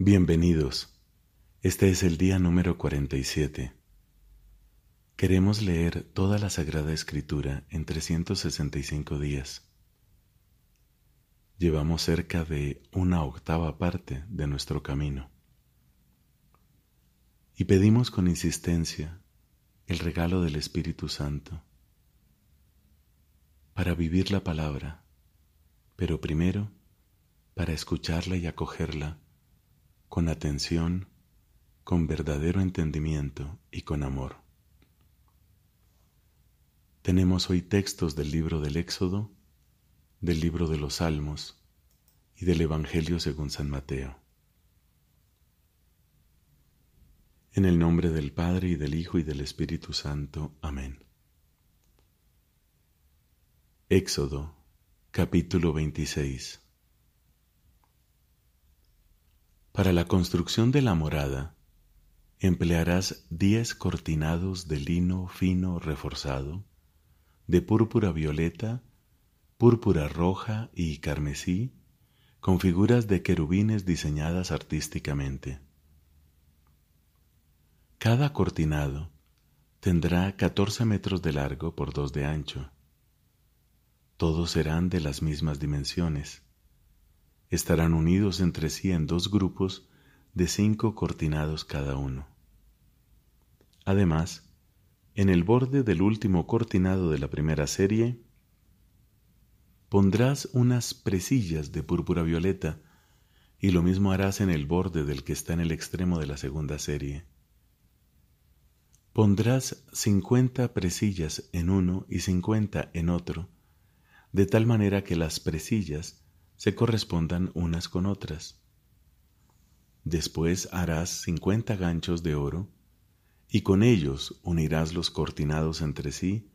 Bienvenidos. Este es el día número 47. Queremos leer toda la Sagrada Escritura en 365 días. Llevamos cerca de una octava parte de nuestro camino. Y pedimos con insistencia el regalo del Espíritu Santo para vivir la palabra, pero primero para escucharla y acogerla con atención, con verdadero entendimiento y con amor. Tenemos hoy textos del libro del Éxodo, del libro de los Salmos y del Evangelio según San Mateo. En el nombre del Padre y del Hijo y del Espíritu Santo. Amén. Éxodo capítulo 26 Para la construcción de la morada emplearás diez cortinados de lino fino reforzado, de púrpura violeta, púrpura roja y carmesí, con figuras de querubines diseñadas artísticamente. Cada cortinado tendrá catorce metros de largo por dos de ancho. Todos serán de las mismas dimensiones estarán unidos entre sí en dos grupos de cinco cortinados cada uno. Además, en el borde del último cortinado de la primera serie, pondrás unas presillas de púrpura violeta y lo mismo harás en el borde del que está en el extremo de la segunda serie. Pondrás cincuenta presillas en uno y cincuenta en otro, de tal manera que las presillas se correspondan unas con otras. Después harás cincuenta ganchos de oro, y con ellos unirás los cortinados entre sí,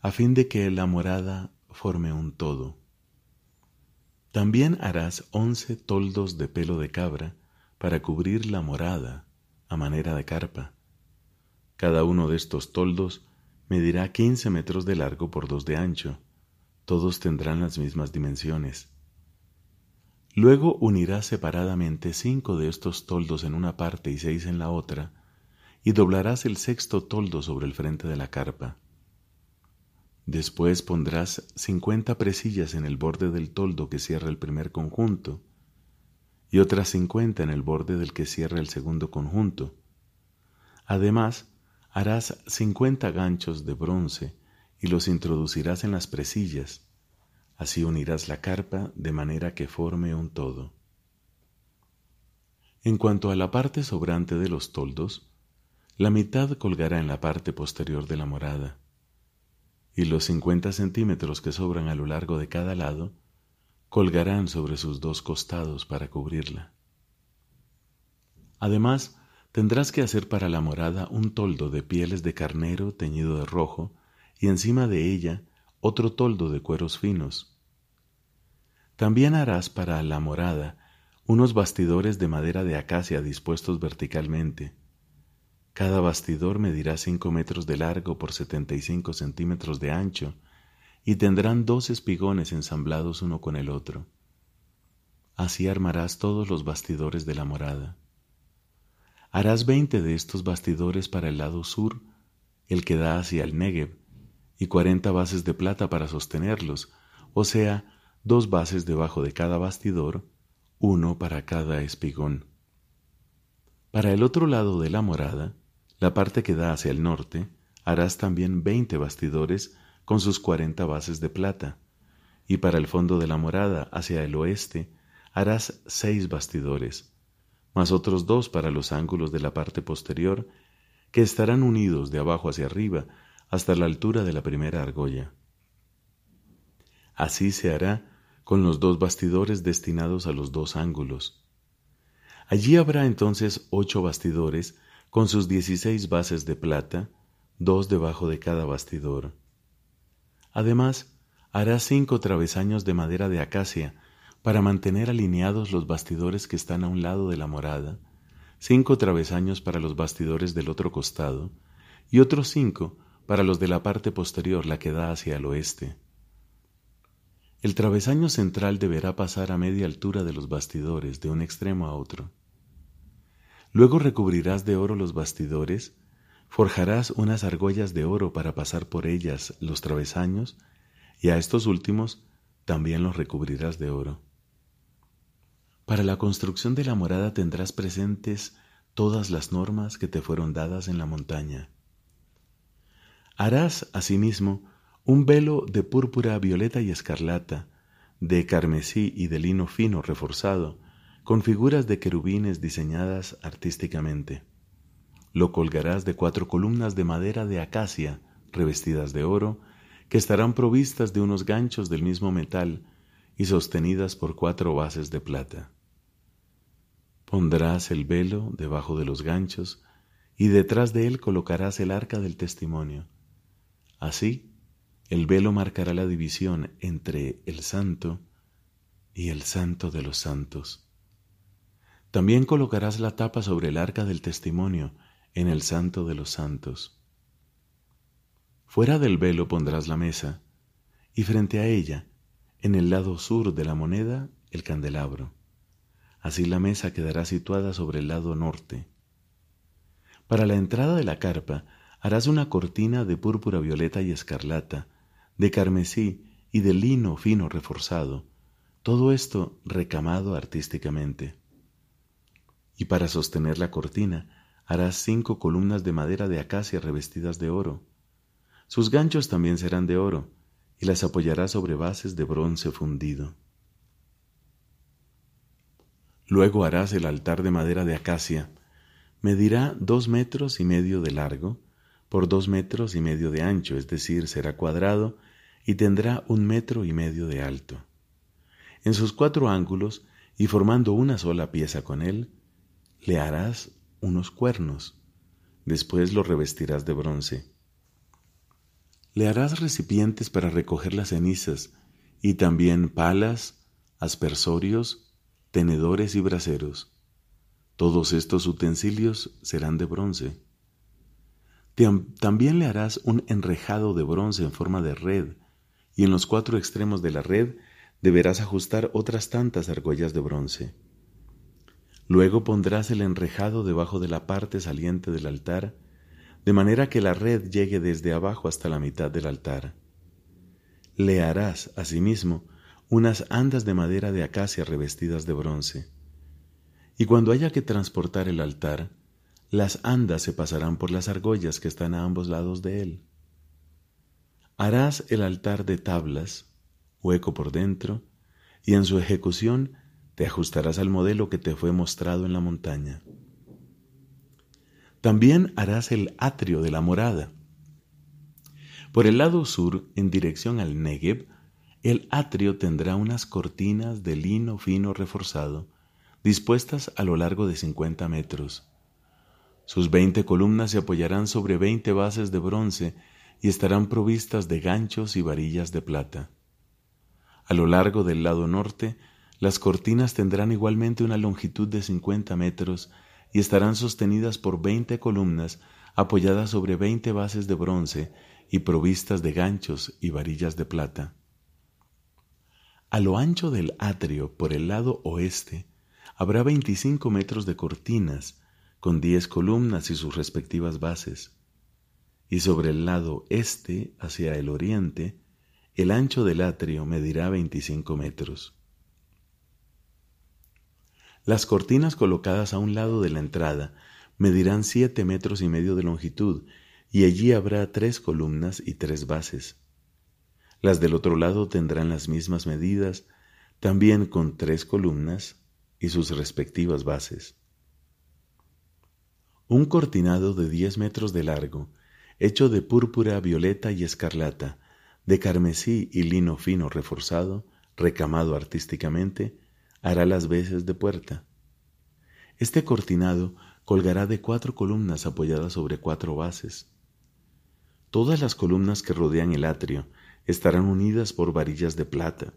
a fin de que la morada forme un todo. También harás once toldos de pelo de cabra para cubrir la morada a manera de carpa. Cada uno de estos toldos medirá quince metros de largo por dos de ancho. Todos tendrán las mismas dimensiones. Luego unirás separadamente cinco de estos toldos en una parte y seis en la otra, y doblarás el sexto toldo sobre el frente de la carpa. Después pondrás cincuenta presillas en el borde del toldo que cierra el primer conjunto, y otras cincuenta en el borde del que cierra el segundo conjunto. Además, harás cincuenta ganchos de bronce y los introducirás en las presillas Así unirás la carpa de manera que forme un todo. En cuanto a la parte sobrante de los toldos, la mitad colgará en la parte posterior de la morada, y los cincuenta centímetros que sobran a lo largo de cada lado colgarán sobre sus dos costados para cubrirla. Además, tendrás que hacer para la morada un toldo de pieles de carnero teñido de rojo, y encima de ella otro toldo de cueros finos, también harás para la morada unos bastidores de madera de acacia dispuestos verticalmente. Cada bastidor medirá cinco metros de largo por setenta y cinco centímetros de ancho y tendrán dos espigones ensamblados uno con el otro. Así armarás todos los bastidores de la morada. Harás veinte de estos bastidores para el lado sur, el que da hacia el Negev, y cuarenta bases de plata para sostenerlos, o sea, dos bases debajo de cada bastidor, uno para cada espigón. Para el otro lado de la morada, la parte que da hacia el norte, harás también veinte bastidores con sus cuarenta bases de plata, y para el fondo de la morada hacia el oeste harás seis bastidores, más otros dos para los ángulos de la parte posterior, que estarán unidos de abajo hacia arriba hasta la altura de la primera argolla. Así se hará con los dos bastidores destinados a los dos ángulos. Allí habrá entonces ocho bastidores con sus dieciséis bases de plata, dos debajo de cada bastidor. Además, hará cinco travesaños de madera de acacia para mantener alineados los bastidores que están a un lado de la morada, cinco travesaños para los bastidores del otro costado, y otros cinco para los de la parte posterior, la que da hacia el oeste. El travesaño central deberá pasar a media altura de los bastidores de un extremo a otro. Luego recubrirás de oro los bastidores, forjarás unas argollas de oro para pasar por ellas los travesaños, y a estos últimos también los recubrirás de oro. Para la construcción de la morada tendrás presentes todas las normas que te fueron dadas en la montaña. Harás asimismo un velo de púrpura, violeta y escarlata, de carmesí y de lino fino reforzado, con figuras de querubines diseñadas artísticamente. Lo colgarás de cuatro columnas de madera de acacia revestidas de oro, que estarán provistas de unos ganchos del mismo metal y sostenidas por cuatro bases de plata. Pondrás el velo debajo de los ganchos y detrás de él colocarás el arca del testimonio. Así, el velo marcará la división entre el santo y el santo de los santos. También colocarás la tapa sobre el arca del testimonio en el santo de los santos. Fuera del velo pondrás la mesa y frente a ella, en el lado sur de la moneda, el candelabro. Así la mesa quedará situada sobre el lado norte. Para la entrada de la carpa harás una cortina de púrpura violeta y escarlata, de carmesí y de lino fino reforzado, todo esto recamado artísticamente. Y para sostener la cortina harás cinco columnas de madera de acacia revestidas de oro. Sus ganchos también serán de oro, y las apoyarás sobre bases de bronce fundido. Luego harás el altar de madera de acacia. Medirá dos metros y medio de largo por dos metros y medio de ancho, es decir, será cuadrado y tendrá un metro y medio de alto. En sus cuatro ángulos, y formando una sola pieza con él, le harás unos cuernos. Después lo revestirás de bronce. Le harás recipientes para recoger las cenizas, y también palas, aspersorios, tenedores y braseros. Todos estos utensilios serán de bronce. También le harás un enrejado de bronce en forma de red, y en los cuatro extremos de la red deberás ajustar otras tantas argollas de bronce. Luego pondrás el enrejado debajo de la parte saliente del altar, de manera que la red llegue desde abajo hasta la mitad del altar. Le harás, asimismo, unas andas de madera de acacia revestidas de bronce. Y cuando haya que transportar el altar, las andas se pasarán por las argollas que están a ambos lados de él. Harás el altar de tablas, hueco por dentro, y en su ejecución te ajustarás al modelo que te fue mostrado en la montaña. También harás el atrio de la morada. Por el lado sur, en dirección al Negev, el atrio tendrá unas cortinas de lino fino reforzado, dispuestas a lo largo de cincuenta metros. Sus veinte columnas se apoyarán sobre veinte bases de bronce y estarán provistas de ganchos y varillas de plata. A lo largo del lado norte, las cortinas tendrán igualmente una longitud de cincuenta metros y estarán sostenidas por veinte columnas apoyadas sobre veinte bases de bronce y provistas de ganchos y varillas de plata. A lo ancho del atrio, por el lado oeste, habrá veinticinco metros de cortinas, con diez columnas y sus respectivas bases. Y sobre el lado este, hacia el oriente, el ancho del atrio medirá veinticinco metros. Las cortinas colocadas a un lado de la entrada medirán siete metros y medio de longitud, y allí habrá tres columnas y tres bases. Las del otro lado tendrán las mismas medidas, también con tres columnas y sus respectivas bases. Un cortinado de diez metros de largo, hecho de púrpura, violeta y escarlata, de carmesí y lino fino reforzado, recamado artísticamente, hará las veces de puerta. Este cortinado colgará de cuatro columnas apoyadas sobre cuatro bases. Todas las columnas que rodean el atrio estarán unidas por varillas de plata.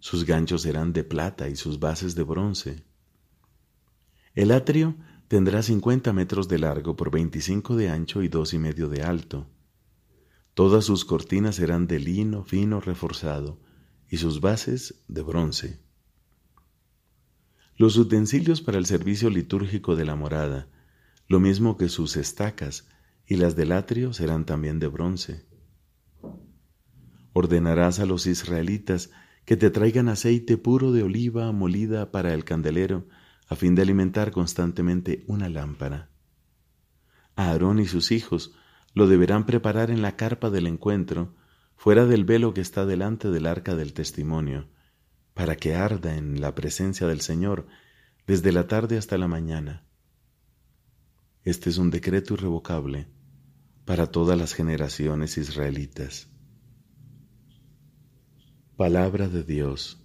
Sus ganchos serán de plata y sus bases de bronce. El atrio tendrá cincuenta metros de largo por veinticinco de ancho y dos y medio de alto. Todas sus cortinas serán de lino fino reforzado y sus bases de bronce. Los utensilios para el servicio litúrgico de la morada, lo mismo que sus estacas y las del atrio serán también de bronce. Ordenarás a los israelitas que te traigan aceite puro de oliva molida para el candelero, a fin de alimentar constantemente una lámpara. Aarón y sus hijos lo deberán preparar en la carpa del encuentro, fuera del velo que está delante del arca del testimonio, para que arda en la presencia del Señor desde la tarde hasta la mañana. Este es un decreto irrevocable para todas las generaciones israelitas. Palabra de Dios,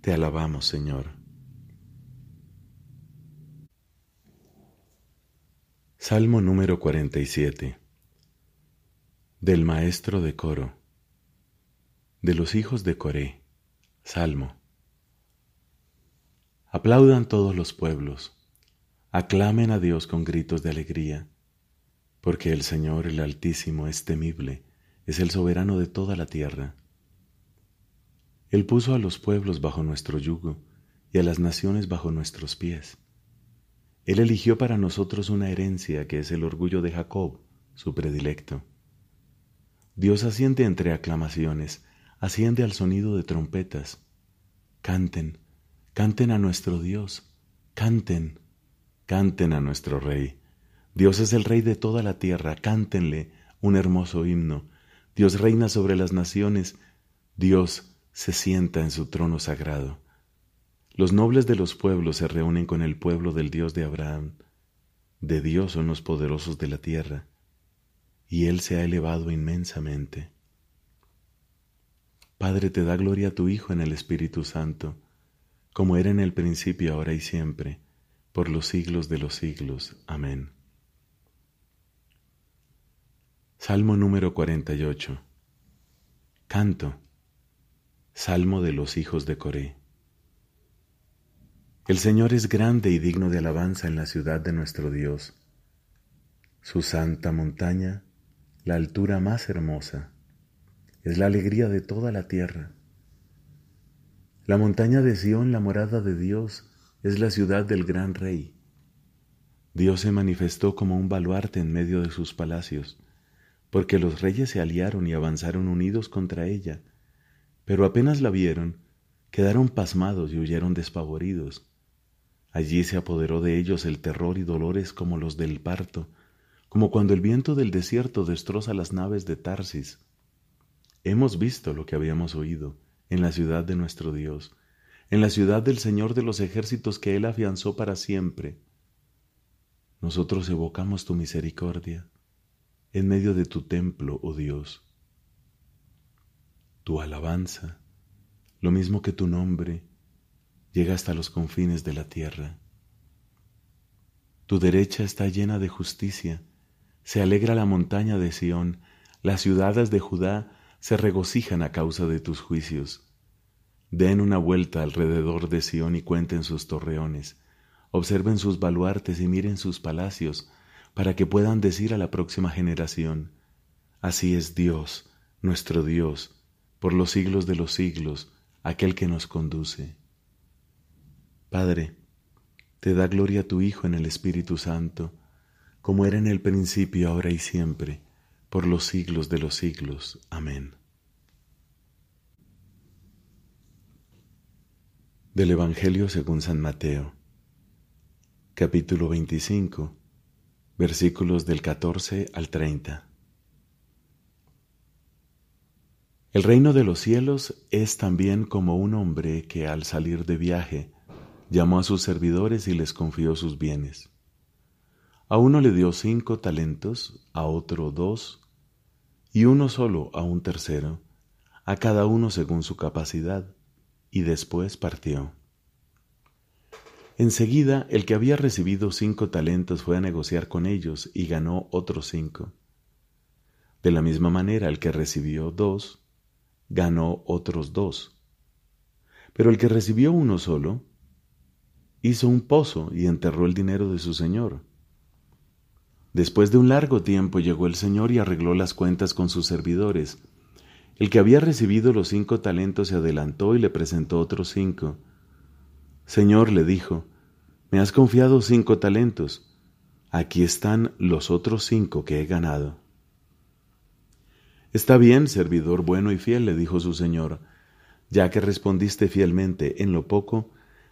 te alabamos Señor. Salmo número 47 Del maestro de coro. De los hijos de Coré. Salmo. Aplaudan todos los pueblos, aclamen a Dios con gritos de alegría, porque el Señor el Altísimo es temible, es el soberano de toda la tierra. Él puso a los pueblos bajo nuestro yugo y a las naciones bajo nuestros pies. Él eligió para nosotros una herencia que es el orgullo de Jacob, su predilecto. Dios asciende entre aclamaciones, asciende al sonido de trompetas. Canten, canten a nuestro Dios, canten, canten a nuestro Rey. Dios es el Rey de toda la tierra, cántenle un hermoso himno. Dios reina sobre las naciones, Dios se sienta en su trono sagrado. Los nobles de los pueblos se reúnen con el pueblo del Dios de Abraham. De Dios son los poderosos de la tierra, y Él se ha elevado inmensamente. Padre, te da gloria a tu Hijo en el Espíritu Santo, como era en el principio, ahora y siempre, por los siglos de los siglos. Amén. Salmo número 48. Canto. Salmo de los hijos de Coré. El Señor es grande y digno de alabanza en la ciudad de nuestro Dios. Su santa montaña, la altura más hermosa, es la alegría de toda la tierra. La montaña de Sión, la morada de Dios, es la ciudad del gran rey. Dios se manifestó como un baluarte en medio de sus palacios, porque los reyes se aliaron y avanzaron unidos contra ella pero apenas la vieron, quedaron pasmados y huyeron despavoridos. Allí se apoderó de ellos el terror y dolores como los del parto, como cuando el viento del desierto destroza las naves de Tarsis. Hemos visto lo que habíamos oído en la ciudad de nuestro Dios, en la ciudad del Señor de los ejércitos que Él afianzó para siempre. Nosotros evocamos tu misericordia en medio de tu templo, oh Dios tu alabanza, lo mismo que tu nombre, llega hasta los confines de la tierra. Tu derecha está llena de justicia, se alegra la montaña de Sión, las ciudades de Judá se regocijan a causa de tus juicios. Den una vuelta alrededor de Sión y cuenten sus torreones, observen sus baluartes y miren sus palacios, para que puedan decir a la próxima generación, así es Dios, nuestro Dios, por los siglos de los siglos, aquel que nos conduce. Padre, te da gloria a tu Hijo en el Espíritu Santo, como era en el principio, ahora y siempre, por los siglos de los siglos. Amén. Del Evangelio según San Mateo, capítulo 25, versículos del 14 al 30. El reino de los cielos es también como un hombre que al salir de viaje llamó a sus servidores y les confió sus bienes. A uno le dio cinco talentos, a otro dos, y uno solo a un tercero, a cada uno según su capacidad, y después partió. Enseguida el que había recibido cinco talentos fue a negociar con ellos y ganó otros cinco. De la misma manera el que recibió dos ganó otros dos. Pero el que recibió uno solo, hizo un pozo y enterró el dinero de su señor. Después de un largo tiempo llegó el señor y arregló las cuentas con sus servidores. El que había recibido los cinco talentos se adelantó y le presentó otros cinco. Señor le dijo, me has confiado cinco talentos, aquí están los otros cinco que he ganado. Está bien, servidor bueno y fiel, le dijo su señor, ya que respondiste fielmente en lo poco,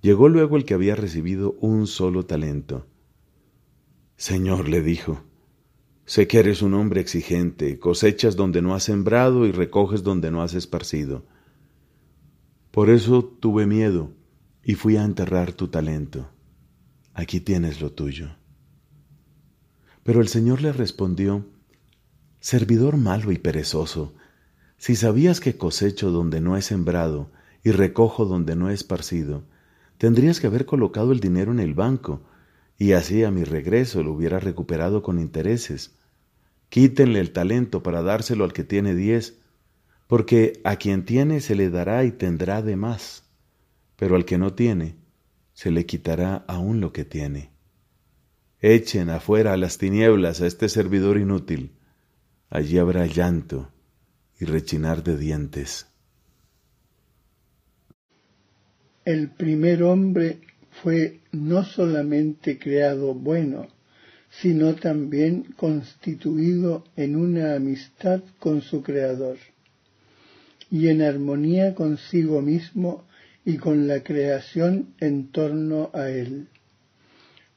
Llegó luego el que había recibido un solo talento. Señor, le dijo, sé que eres un hombre exigente, cosechas donde no has sembrado y recoges donde no has esparcido. Por eso tuve miedo y fui a enterrar tu talento. Aquí tienes lo tuyo. Pero el Señor le respondió, Servidor malo y perezoso, si sabías que cosecho donde no he sembrado y recojo donde no he esparcido, tendrías que haber colocado el dinero en el banco, y así a mi regreso lo hubiera recuperado con intereses. Quítenle el talento para dárselo al que tiene diez, porque a quien tiene se le dará y tendrá de más pero al que no tiene, se le quitará aún lo que tiene. Echen afuera a las tinieblas a este servidor inútil, allí habrá llanto y rechinar de dientes. El primer hombre fue no solamente creado bueno, sino también constituido en una amistad con su Creador y en armonía consigo mismo y con la creación en torno a él.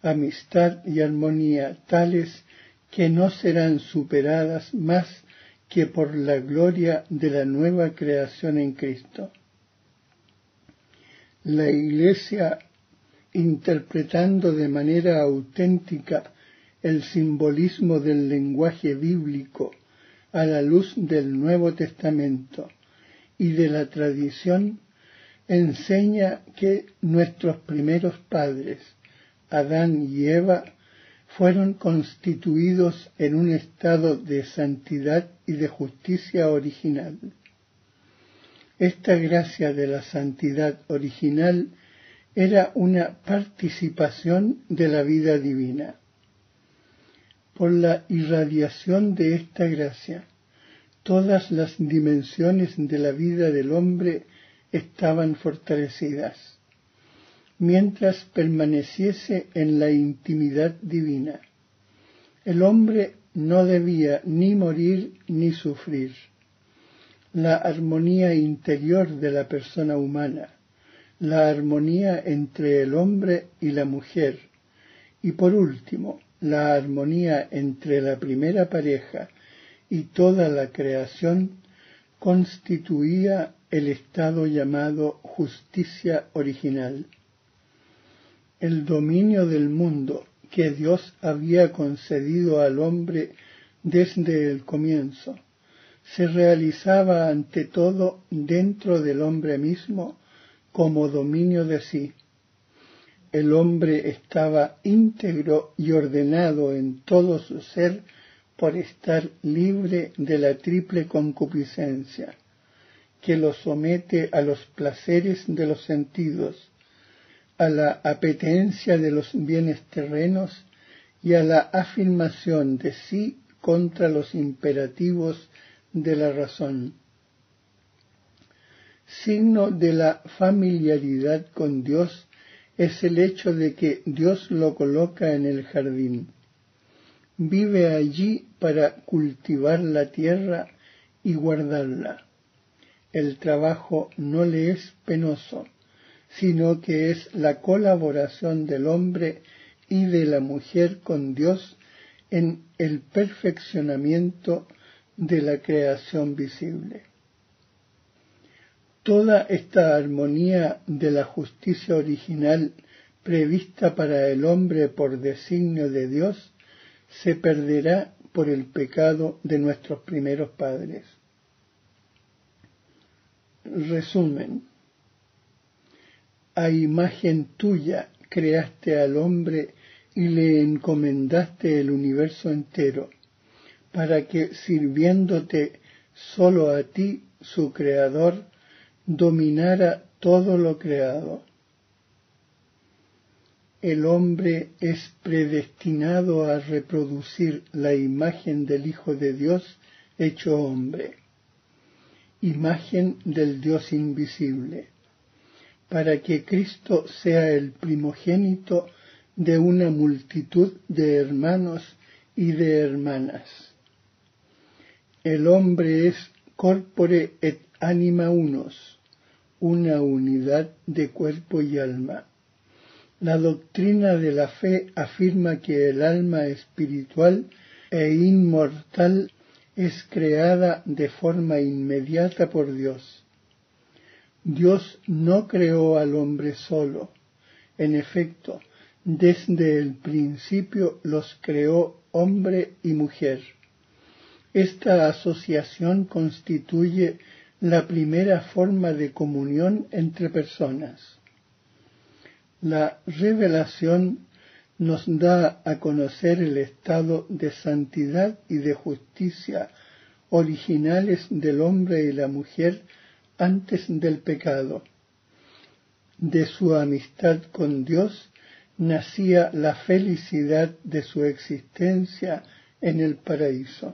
Amistad y armonía tales que no serán superadas más que por la gloria de la nueva creación en Cristo. La Iglesia, interpretando de manera auténtica el simbolismo del lenguaje bíblico a la luz del Nuevo Testamento y de la tradición, enseña que nuestros primeros padres, Adán y Eva, fueron constituidos en un estado de santidad y de justicia original. Esta gracia de la santidad original era una participación de la vida divina. Por la irradiación de esta gracia, todas las dimensiones de la vida del hombre estaban fortalecidas, mientras permaneciese en la intimidad divina. El hombre no debía ni morir ni sufrir. La armonía interior de la persona humana, la armonía entre el hombre y la mujer, y por último, la armonía entre la primera pareja y toda la creación constituía el estado llamado justicia original. El dominio del mundo que Dios había concedido al hombre desde el comienzo se realizaba ante todo dentro del hombre mismo como dominio de sí. El hombre estaba íntegro y ordenado en todo su ser por estar libre de la triple concupiscencia que lo somete a los placeres de los sentidos, a la apetencia de los bienes terrenos y a la afirmación de sí contra los imperativos de la razón. Signo de la familiaridad con Dios es el hecho de que Dios lo coloca en el jardín. Vive allí para cultivar la tierra y guardarla el trabajo no le es penoso, sino que es la colaboración del hombre y de la mujer con Dios en el perfeccionamiento de la creación visible. Toda esta armonía de la justicia original prevista para el hombre por designio de Dios se perderá por el pecado de nuestros primeros padres. Resumen. A imagen tuya creaste al hombre y le encomendaste el universo entero, para que sirviéndote solo a ti, su creador, dominara todo lo creado. El hombre es predestinado a reproducir la imagen del Hijo de Dios hecho hombre, imagen del Dios invisible, para que Cristo sea el primogénito de una multitud de hermanos y de hermanas. El hombre es corpore et anima unos, una unidad de cuerpo y alma. La doctrina de la fe afirma que el alma espiritual e inmortal es creada de forma inmediata por Dios. Dios no creó al hombre solo. En efecto, desde el principio los creó hombre y mujer. Esta asociación constituye la primera forma de comunión entre personas. La revelación nos da a conocer el estado de santidad y de justicia originales del hombre y la mujer antes del pecado. De su amistad con Dios nacía la felicidad de su existencia en el paraíso.